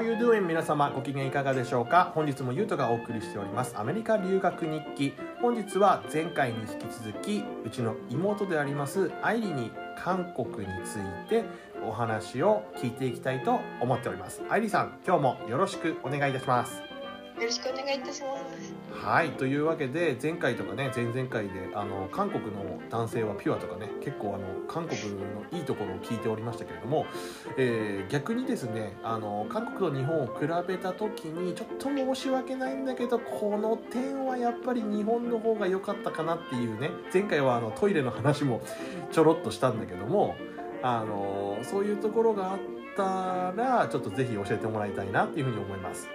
How you doing? 皆様ご機嫌いかがでしょうか？本日もゆうとがお送りしております。アメリカ留学日記。本日は前回に引き続きうちの妹でありますアイリに韓国についてお話を聞いていきたいと思っております。アイリさん今日もよろしくお願いいたします。よろしくお願いいたしま。はいというわけで前回とかね前々回であの韓国の男性はピュアとかね結構あの韓国のいいところを聞いておりましたけれども、えー逆にですねあの韓国と日本を比べた時にちょっと申し訳ないんだけどこの点はやっぱり日本の方が良かったかなっていうね前回はあのトイレの話もちょろっとしたんだけどもあのそういうところがあったらちょっとぜひ教えてもらいたいなっていうふうに思います。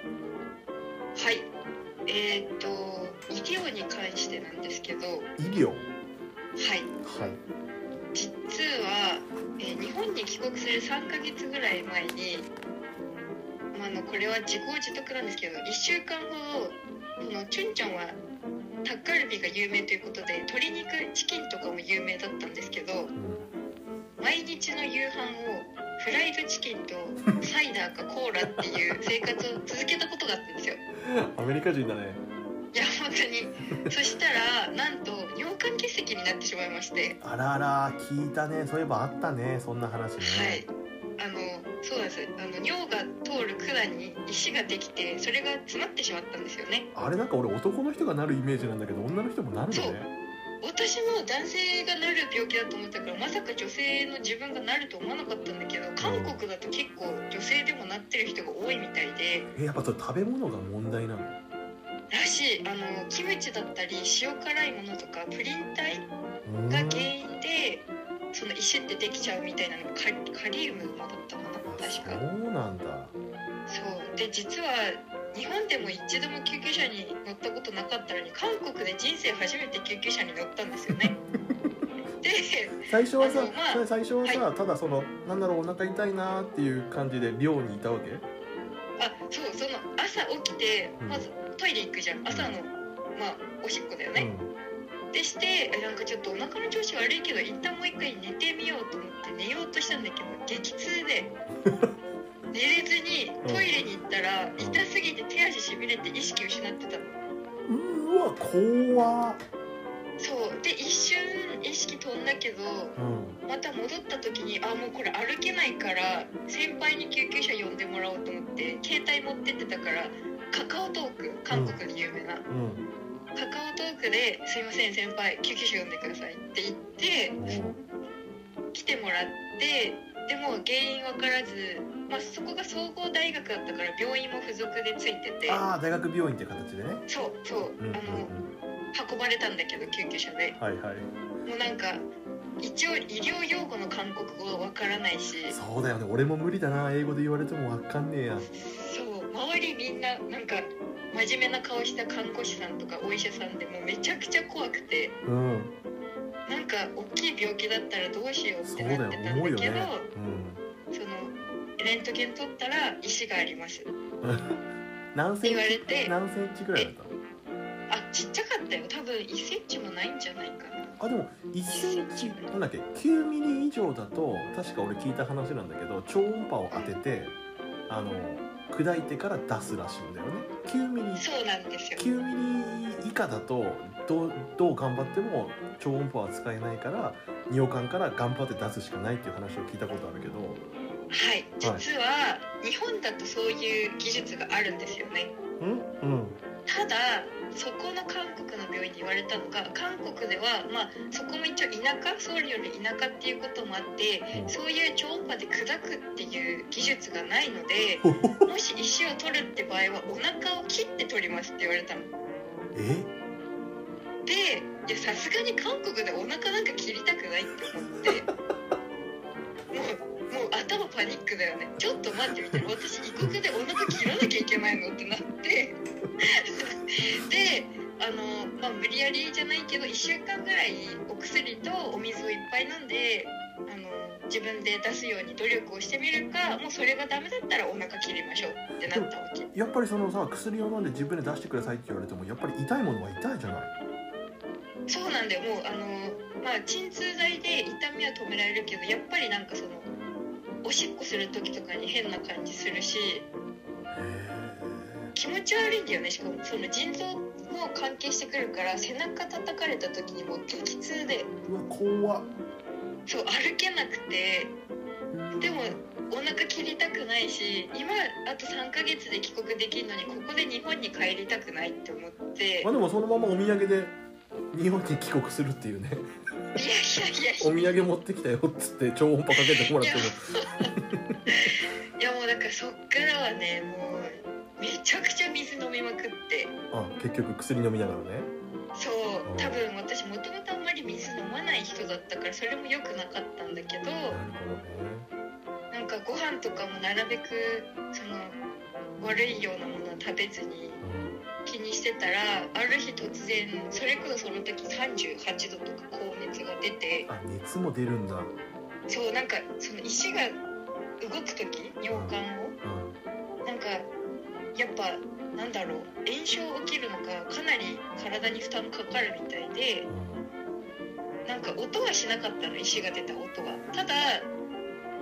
はい。えっ、と医療に関してなんですけど、はい。医療？はい。実は、えー日本に帰国する3ヶ月ぐらい前に、まあ、あのこれは自業自得なんですけど、1週間ほどあのチュンちゃんはタッカルビが有名ということで鶏肉チキンとかも有名だったんですけどうん。毎日の夕飯をフライドチキンとサイダーかコーラっていう生活を続けたことがあったんですよ。アメリカ人だね。いや本当に。そしたらなんと尿管結石になってしまいまして。あらあら聞いたね。そういえばあったねそんな話ね。はい。あのそうなんです。あの尿が通る管に石ができてそれが詰まってしまったんですよね。あれなんか俺男の人がなるイメージなんだけど女の人もなるのそう。ね。私も男性がなる病気だと思ったからまさか女性の自分がなると思わなかったんだけど韓国だと結構女性でもなってる人が多いみたいで。えやっぱ食べ物が問題なの？らしい。あのキムチだったり塩辛いものとかプリン体うんが原因でその石ってできちゃうみたいなのがカカリウムだったかな確か。そうなんだ。そう。で実は日本でも一度も救急車に乗ったことなかったのに韓国で人生初めて救急車に乗ったんですよね。で最初はさ、まあ最初はさ、ただそのなんだろうお腹痛いなーっていう感じで寮にいたわけ？あそうその朝起きてうん。まずトイレ行くじゃん。朝のまあおしっこだよね、でしてえなんかちょっとお腹の調子悪いけど一旦もう一回寝てみようと思って寝ようとしたんだけど激痛で 寝れずにトイレに行ったらん痛すぎて手足しびれて意識失ってたのうん。うわ怖っ。そうで一瞬意識飛んだけどうん。また戻った時にあもうこれ歩けないから先輩に救急車呼んでもらおうと思って携帯持ってってたからカカオトーク韓国で有名な、うん。カカオトークで「すいません先輩救急車呼んでください」って言って来てもらってでも原因分からず、まあ、そこが総合大学だったから病院も付属でついててああ大学病院って形でね。そうそうあの運ばれたんだけど救急車でうん。はいはい。もうなんか一応医療用語の韓国語分からないしそうだよね俺も無理だな英語で言われてもわかんねえや。そう周りみんななんか真面目な顔した看護師さんとかお医者さんでもうめちゃくちゃ怖くてうん。なんか大きい病気だったらどうしようってなってたんだけど、ね。そのレントゲン取ったら石がありますうん。何セン言われチて何センチぐらいだったの？あちっちゃかったよ多分1センチもないんじゃないかなあでも1センチなんだっけ9ミリ以上だと確か俺聞いた話なんだけど超音波を当ててあの砕いてから出すらしいんだよね9ミリそうなんですよ9ミリ以下だとどうどう頑張っても超音波は使えないから尿管から頑張って出すしかないっていう話を聞いたことあるけど。はい。実は日本だとそういう技術があるんですよね。うん？うん。ただそこの韓国の病院に言われたのが韓国ではまあそこも一応田舎ソウルより田舎っていうこともあってうん。そういう超音波で砕くっていう技術がないので もし石を取るって場合はお腹を切って取りますって言われたの。え？でいやさすがに韓国でお腹なんか切りたくないって思って。もうもう頭パニックだよね。ちょっと待ってみたいな私異国でお腹切らなきゃいけないのってなって。であの、まあ、無理やりじゃないけど1週間ぐらいお薬とお水をいっぱい飲んであの自分で出すように努力をしてみるかもうそれがダメだったらお腹切りましょうってなったわけ。やっぱりそのさ薬を飲んで自分で出してくださいって言われてもやっぱり痛いものは痛いじゃないそうなんだよ。もうあのまあ鎮痛剤で痛みは止められるけどやっぱりなんかそのおしっこする時とかに変な感じするし気持ち悪いんだよね。しかもその腎臓も関係してくるから背中叩かれた時にもう激痛で。うわ怖っ。そう歩けなくて。でもお腹切りたくないし今あと3ヶ月で帰国できるのにここで日本に帰りたくないって思って。まあでもそのままお土産で日本に帰国するっていうね。いやいやいや。お土産持ってきたよっつって超音波かけてもらってもいやもうだからそっからはねもうめちゃくちゃ水飲みまくって。あ結局薬飲みながらね。そううん。多分私もともとあんまり水飲まない人だったからそれも良くなかったんだけどなるほどね。なんかご飯とかもなるべくその悪いようなものは食べずに気にしてたらある日突然それこそその時38度とか高熱が出てあ熱も出るんだ。そうなんかその石が動く時尿管を。うなんかやっぱなんだろう炎症起きるのかかなり体に負担かかるみたいでんうん。なんか音はしなかったの石が出た音は。ただ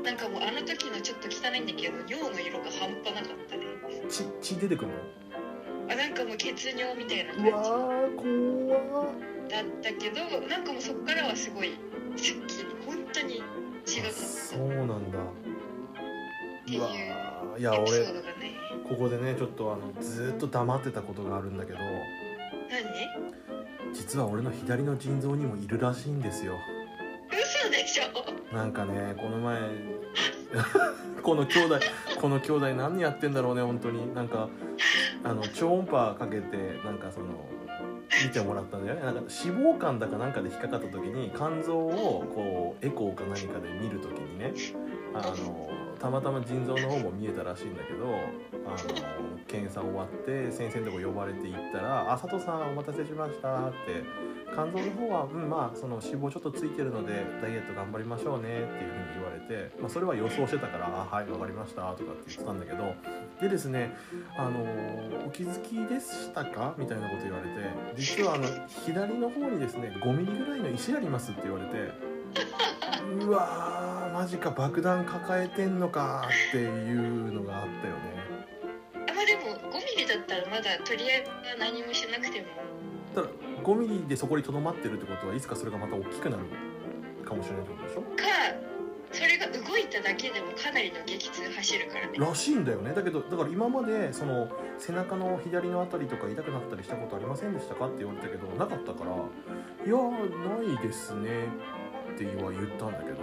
なんかもうあの時のちょっと汚いんだけど尿の色が半端なかったね血血出てくるあなんかもう血尿みたいな感じ。だったけどなんかもうそこからはすごいすっき。り本当に違かあったそうなんだ。ていういや俺ここでねちょっとあのずーっと黙ってたことがあるんだけど。何？実は俺の左の腎臓にもいるらしいんですよ。嘘でしょ？なんかねこの前 この兄弟この兄弟何やってんだろうね本当に。なんかあの超音波かけてなんかその見てもらったんだよね。なんか脂肪肝だかなんかで引っかかった時に肝臓をこうエコーか何かで見る時にね。あのたまたま腎臓の方も見えたらしいんだけどあの検査終わって先生のとこ呼ばれて行ったら「あ佐藤さんお待たせしました」って肝臓の方は、うん、まあその脂肪ちょっとついてるのでダイエット頑張りましょうねっていうふうに言われて、まあ、それは予想してたから「あはいわかりました」とかって言ってたんだけどでですねあのお気づきでしたか？みたいなこと言われて実はあの左の方にですね5ミリぐらいの石ありますって言われてうわーマジか爆弾抱えてんのかっていうのがあったよね。まあでも5ミリだったらまだとりあえず何もしなくても5ミリでそこにとどまってるってことはいつかそれがまた大きくなるかもしれないってことでしょ？かそれが動いただけでもかなりの激痛走るからね。らしいんだよね。だけどだから今までその背中の左のあたりとか痛くなったりしたことありませんでしたかって言われたけどなかったから「いやーないですね」っては言ったんだけど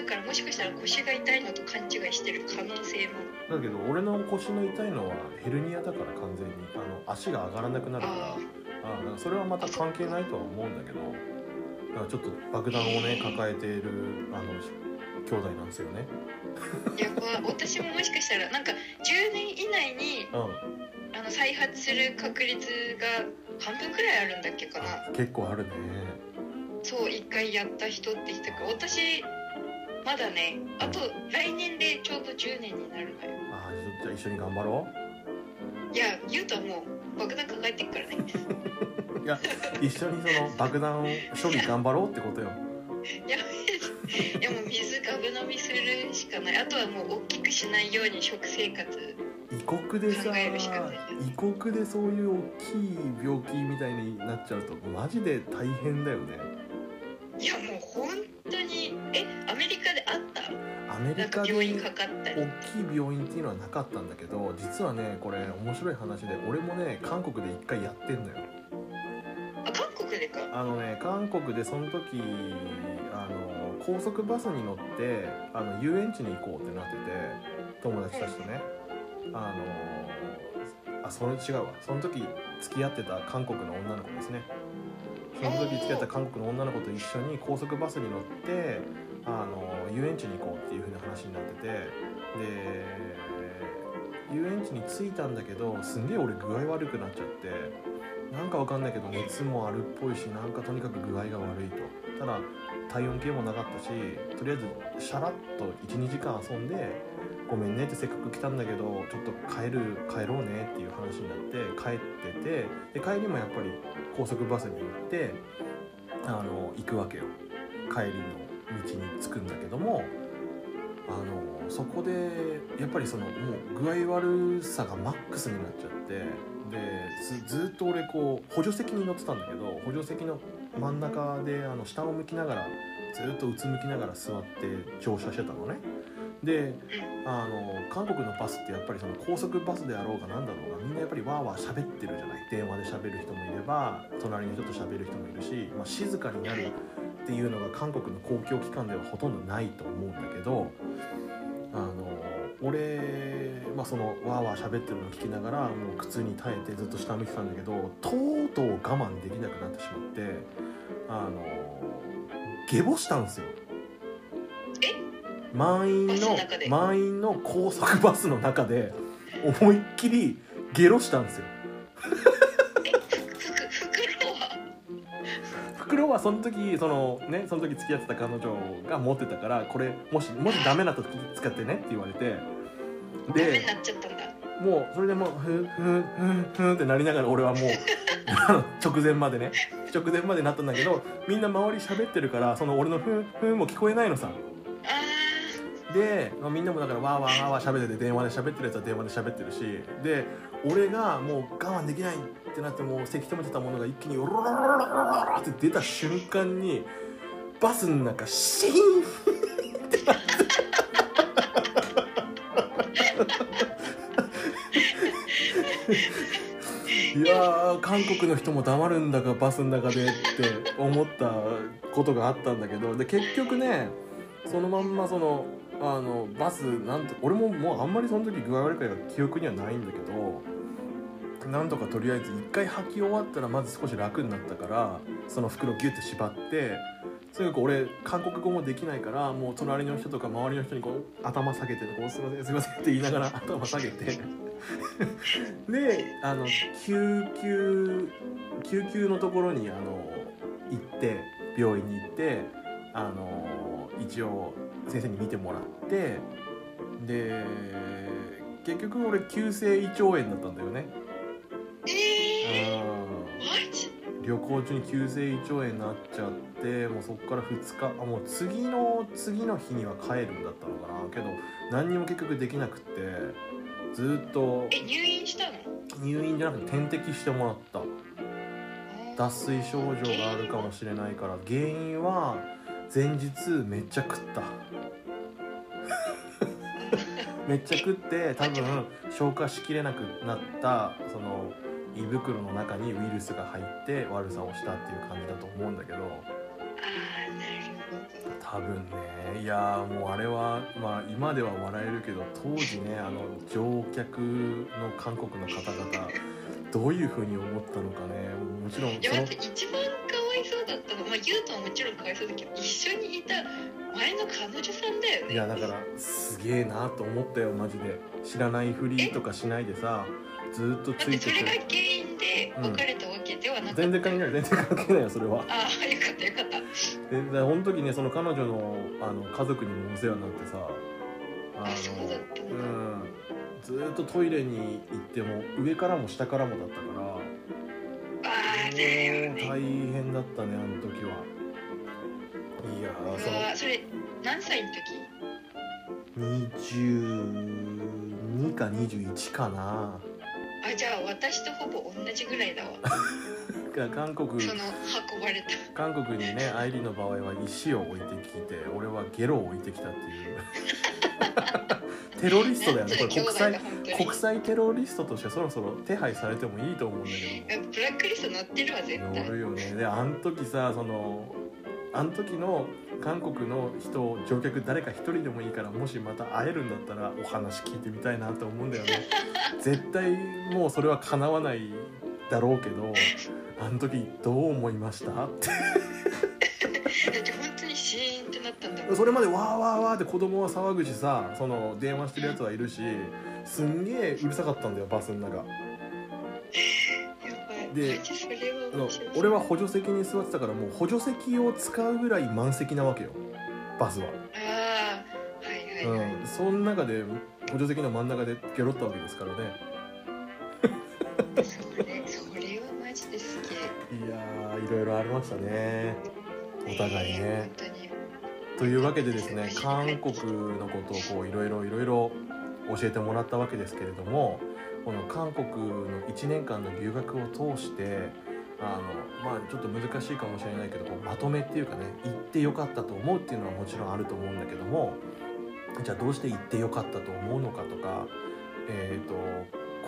だからもしかしたら腰が痛いのと勘違いしてる可能性も。だけど俺の腰の痛いのはヘルニアだから完全にあの足が上がらなくなるから。ああ。それはまた関係ないとは思うんだけど。だからちょっと爆弾をね抱えているあの兄弟なんですよね。あやば私ももしかしたらなんか10年以内にうん。あの再発する確率が半分くらいあるんだっけかな。あ結構あるね。そう一回やった人って人が私まだねあと来年でちょうど10年になるのよ。あじゃあ一緒に頑張ろいや言うとはもう爆弾抱えてっからね。う いや一緒にその爆弾を処理頑張ろうってことよ。いやいやもう水ガブ飲みするしかない。あとはもう大きくしないように食生活。異国でさ考えるしかない異国でそういう大きい病気みたいになっちゃうとマジで大変だよねメリカで病院かかったり大きい病院っていうのはなかったんだけど実はねこれ面白い話で俺もね韓国で一回やってんのよ。あ韓国でか？あのね韓国でその時あの高速バスに乗ってあの遊園地に行こうってなってて友達たちとね。あのあそれ違うわ。その時付き合ってた韓国の女の子ですね。その時付き合った韓国の女の子と一緒に高速バスに乗ってあの遊園地に行こうっていう風な話になっててで遊園地に着いたんだけどすんげえ俺具合悪くなっちゃってなんかわかんないけど熱もあるっぽいしなんかとにかく具合が悪いと。ただ体温計もなかったしとりあえずシャラッと12時間遊んでごめんねってせっかく来たんだけどちょっと帰る帰ろうねっていう話になって帰っててで帰りもやっぱり高速バスに乗ってあの行くわけよ。帰りの道に着くんだけどもあのそこでやっぱりそのもう具合悪さがマックスになっちゃってでずっと俺こう補助席に乗ってたんだけど補助席の真ん中であの下を向きながらずっとうつむきながら座って乗車してたのね。であの韓国のバスってやっぱりその高速バスであろうが何だろうがみんなやっぱりわーわー喋ってるじゃない。電話で喋る人もいれば隣の人と喋る人もいるし、まあ、静かになるっていうのが韓国の公共機関ではほとんどないと思うんだけどあの俺、まあ、そのわーわー喋ってるのを聞きながらもう苦痛に耐えてずっと下向いてたんだけどとうとう我慢できなくなってしまってあの下ボしたんですよ。満員の満員の高速バスの中で思いっきりゲロしたんですよ。その時そのねその時付き合ってた彼女が持ってたからこれもしもしダメな時使ってねって言われて。ダメにでなっちゃったんだ。もうそれでもうふんふんふんふんってなりながら俺はもう 直前までね。直前までなったんだけどみんな周り喋ってるからその俺のふんふんも聞こえないのさ。あで、まあ、みんなもだからわーわーわーわー喋ってて電話で喋ってるやつは電話で喋ってるしで俺がもう我慢できないってなってもうせき止めてたものが一気にオロロロロロロロって出た瞬間にバスの中シーンってなっていや韓国の人も黙るんだかバスの中でって思ったことがあったんだけどで結局ねそのまんまそのあのバスなんと俺ももうあんまりその時具合悪いから記憶にはないんだけどなんとかとりあえず一回履き終わったらまず少し楽になったからその袋ギュッて縛ってとにかく俺韓国語もできないからもう隣の人とか周りの人にこう頭下げてこう「すいませんすいません」って言いながら頭下げて。であの救急救急のところにあの行って病院に行ってあの一応先生に見てもらってで結局俺急性胃腸炎だったんだよね。ーえー、旅行中に急性胃腸炎になっちゃってもうそっから2日あもう次の次の日には帰るんだったのかな。けど何にも結局できなくってずっとえ入院したの？入院じゃなくて点滴してもらった。脱水症状があるかもしれないから原因は前日めっちゃ食った。めっちゃ食って多分消化しきれなくなったその胃袋の中にウイルスが入って悪さをしたっていう感じだと思うんだけど。多分ねいやーもうあれはまあ今では笑えるけど当時ねあの乗客の韓国の方々どういうふうに思ったのかね。もちろんそのまあユウトはもちろんかわいそうだけど一緒にいた前の彼女さんだよね。いやだからすげえなと思ったよマジで。知らないふりとかしないでさずーっとついてそれが原て因で別れたわけではなかった、全然関係ない。全然関係ないよそれは。ああよかったよかった。ででその時ねその彼女のあの家族にもお世話になってさああそうだったんだ。うん。ずーっとトイレに行っても上からも下からもだったから大変。だったねあの時は。いやーそうわそれ何歳の時？の22か21かな。あじゃあ私とほぼ同じぐらいだわ。が 韓国。その運ばれた。韓国にね愛梨の場合は石を置いてきて俺はゲロを置いてきたっていう テロリストだよね。これ国際国際テロリストとしてそろそろ手配されてもいいと思うんだけど。ブラックリスト載ってるわ絶対。乗るよね。であん時さそのあん時の韓国の人乗客誰か一人でもいいからもしまた会えるんだったらお話聞いてみたいなと思うんだよね。絶対もうそれは叶わないだろうけどあの時どう思いましたって ーンってなったんだ。それまでわーわーわーって子供は騒ぐしさその電話してるやつはいるしすんげえうるさかったんだよバスの中。やばい。で俺は補助席に座ってたからもう補助席を使うぐらい満席なわけよバスは、ああはいはい。はい、うん、その中で補助席の真ん中でゲロったわけですからね。それそれはマジですげえ。いやーいろいろありましたね。お互いね。本当にというわけでですね韓国のことをこういろいろいろいろ教えてもらったわけですけれどもこの韓国の1年間の留学を通してあのまあちょっと難しいかもしれないけどこうまとめっていうかね行ってよかったと思うっていうのはもちろんあると思うんだけどもじゃあどうして行ってよかったと思うのかとか、えー、と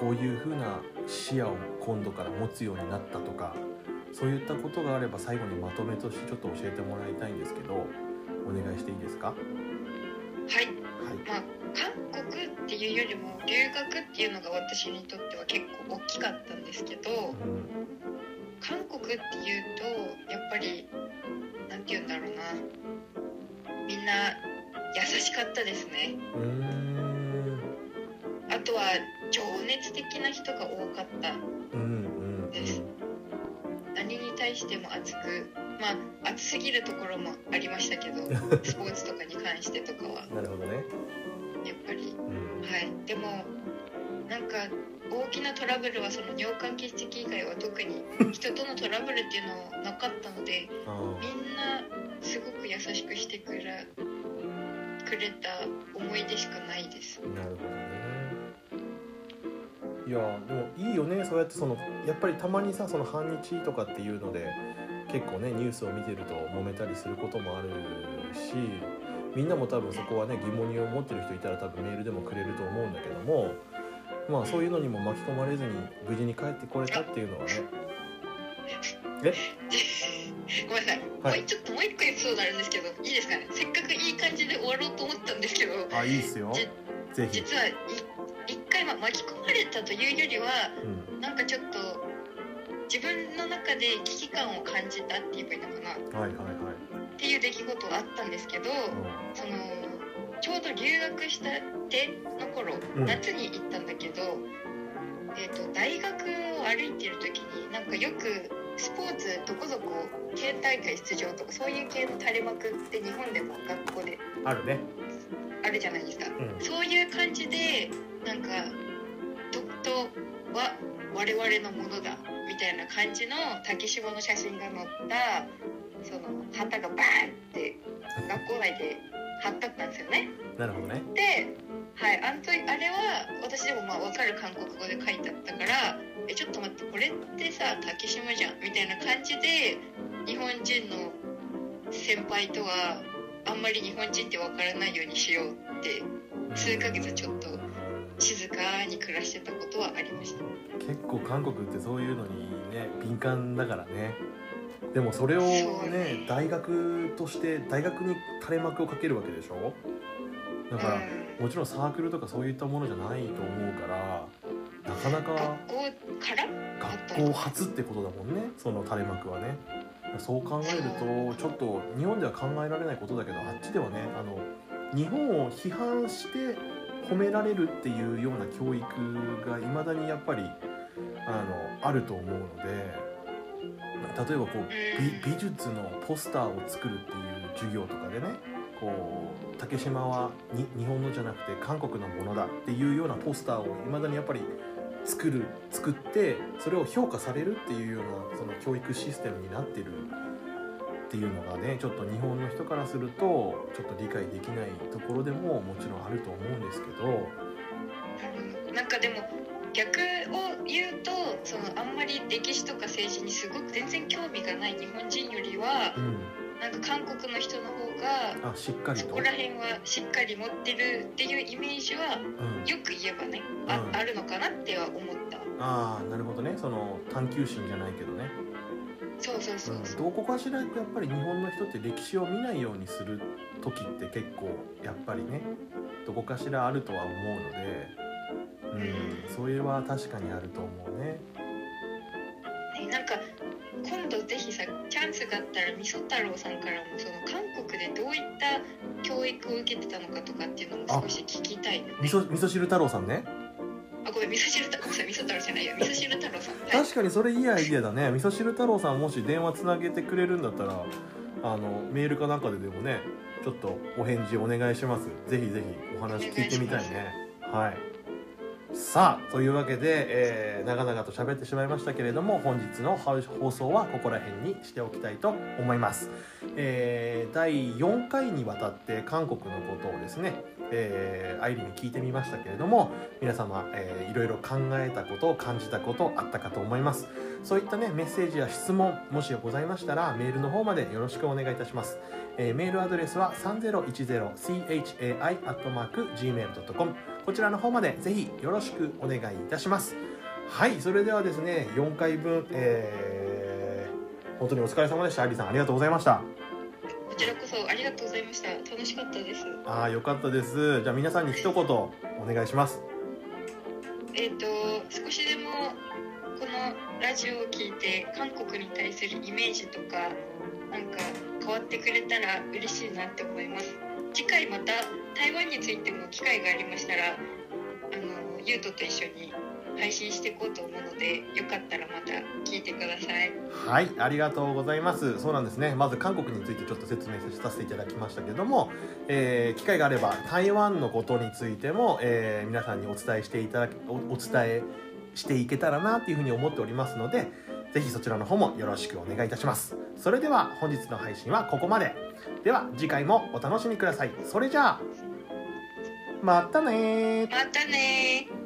こういうふうな視野を今度から持つようになったとかそういったことがあれば最後にまとめとしてちょっと教えてもらいたいんですけどお願いしていいですか？はい。はい。まあ韓国っていうよりも留学っていうのが私にとっては結構大きかったんですけどうん。韓国っていうとやっぱりなんて言うんだろうな。みんな優しかったですね。あとは情熱的な人が多かった。うん対しても熱くまあ熱すぎるところもありましたけど スポーツとかに関してとかは。うんなるほどね。やっぱり。うん。はい。でもなんか大きなトラブルはその尿管結石以外は特に 人とのトラブルっていうのはなかったのであみんなすごく優しくしてくれた思い出しかないです。ーなるほどねいやでもいいよね。そうやってそのやっぱりたまにさその反日とかっていうので結構ねニュースを見てると揉めたりすることもあるしみんなも多分そこはね疑問に思ってる人いたら多分メールでもくれると思うんだけどもまあそういうのにも巻き込まれずに無事に帰ってこれたっていうのはね。ごめんなさい、はい。もうちょっともう一個エピソードあるんですけどいいですかね？せっかくいい感じで終わろうと思ったんですけどあいいっすよ。じぜひ、実はい一回まあ巻き込まれたというよりはうん、なんかちょっと自分の中で危機感を感じたって言えばいいのかな。はいはいはい、っていう出来事があったんですけどうそのちょうど留学したての頃、うん。夏に行ったんだけど、えー、と大学を歩いてる時になんかよくスポーツどこどこ県大会出場とかそういう系の垂れ幕って日本でも学校でん、あるね、あるじゃないですか。うん、そういう感じでなんか「独島は我々のものだ」みたいな感じの竹島の写真が載ったその旗がバーンって学校内で貼ってあったんですよね。なるほどねで、はい、あの時あれは私でもまあ分かる韓国語で書いてあったから「えちょっと待ってこれってさ竹島じゃん」みたいな感じで日本人の先輩とはあんまり日本人って分からないようにしようって数ヶ月ちょっと静かに暮らしてたことはありました。結構韓国ってそういうのにね敏感だからね。でもそれをねね。大学として大学に垂れ幕をかけるわけでしょ？だから、うん。もちろんサークルとかそういったものじゃないと思うからなかなか学校から？学校初ってことだもんねその垂れ幕はね。そう考えるとちょっと日本では考えられないことだけどあっちではねあの日本を批判して褒められるっていうような教育がいまだにやっぱりあのあると思うので例えばこう美美術のポスターを作るっていう授業とかでねこう竹島はに日本のじゃなくて韓国のものだっていうようなポスターをいまだにやっぱり作る作ってそれを評価されるっていうようなその教育システムになってるっていうのがねちょっと日本の人からするとちょっと理解できないところでももちろんあると思うんですけど。うんなんかでも逆を言うとそのあんまり歴史とか政治にすごく全然興味がない日本人よりはうん。なんか韓国の人の方があしっかりと。そこら辺はしっかり持ってるっていうイメージはうん、よく言えばねあ,、うん。あるのかなっては思った。ああなるほどね。その探求心じゃないけどねそうそうそうう。ん、そう、どこかしらやっぱり日本の人って歴史を見ないようにする時って結構やっぱりねどこかしらあるとは思うので、うん、それは確かにあると思うね。ねなんか今度ぜひさチャンスがあったらみそ太郎さんからもその韓国でどういった教育を受けてたのかとかっていうのも少し聞きたいよね味噌味噌汁太郎さんねあごめん味噌汁太郎さん味噌太郎じゃないよ味噌汁太郎さん。はい確かにそれいいアイディアだね。味噌汁太郎さんもし電話つなげてくれるんだったらあのメールかなんかででもねちょっとお返事お願いします。ぜひぜひお話聞いてみたいね。はい。さあというわけで、えー長々と喋ってしまいましたけれども本日の放送はここら辺にしておきたいと思います、えー第4回にわたって韓国のことをですね、えー、愛理に聞いてみましたけれども皆様、えーいろいろ考えたこと感じたことあったかと思います。そういったねメッセージや質問もしございましたらメールの方までよろしくお願いいたします。えーメールアドレスは 3010chai.gmail.com こちらの方までぜひよろしくお願いいたします。はいそれではですね4回分、えー本当にお疲れ様でした。アリさんありがとうございました。こちらこそありがとうございました。楽しかったです。ああよかったです。じゃあ皆さんに一言お願いします。えっ、と少しでもこのラジオを聞いて韓国に対するイメージとかなんか変わってくれたら嬉しいなって思います。次回また台湾についても機会がありましたらあのゆうとと一緒に配信していこうと思うのでよかったらまた聞いてくださいはい、ありがとうございます。そうなんですね。まず韓国についてちょっと説明させていただきましたけども、えー機会があれば台湾のことについても、えー皆さんにお伝えしていただきおお伝えしていけたらなっていうふうに思っておりますので、ぜひそちらの方もよろしくお願いいたします。それでは本日の配信はここまで。では次回もお楽しみください。それじゃあ、またねー。またねー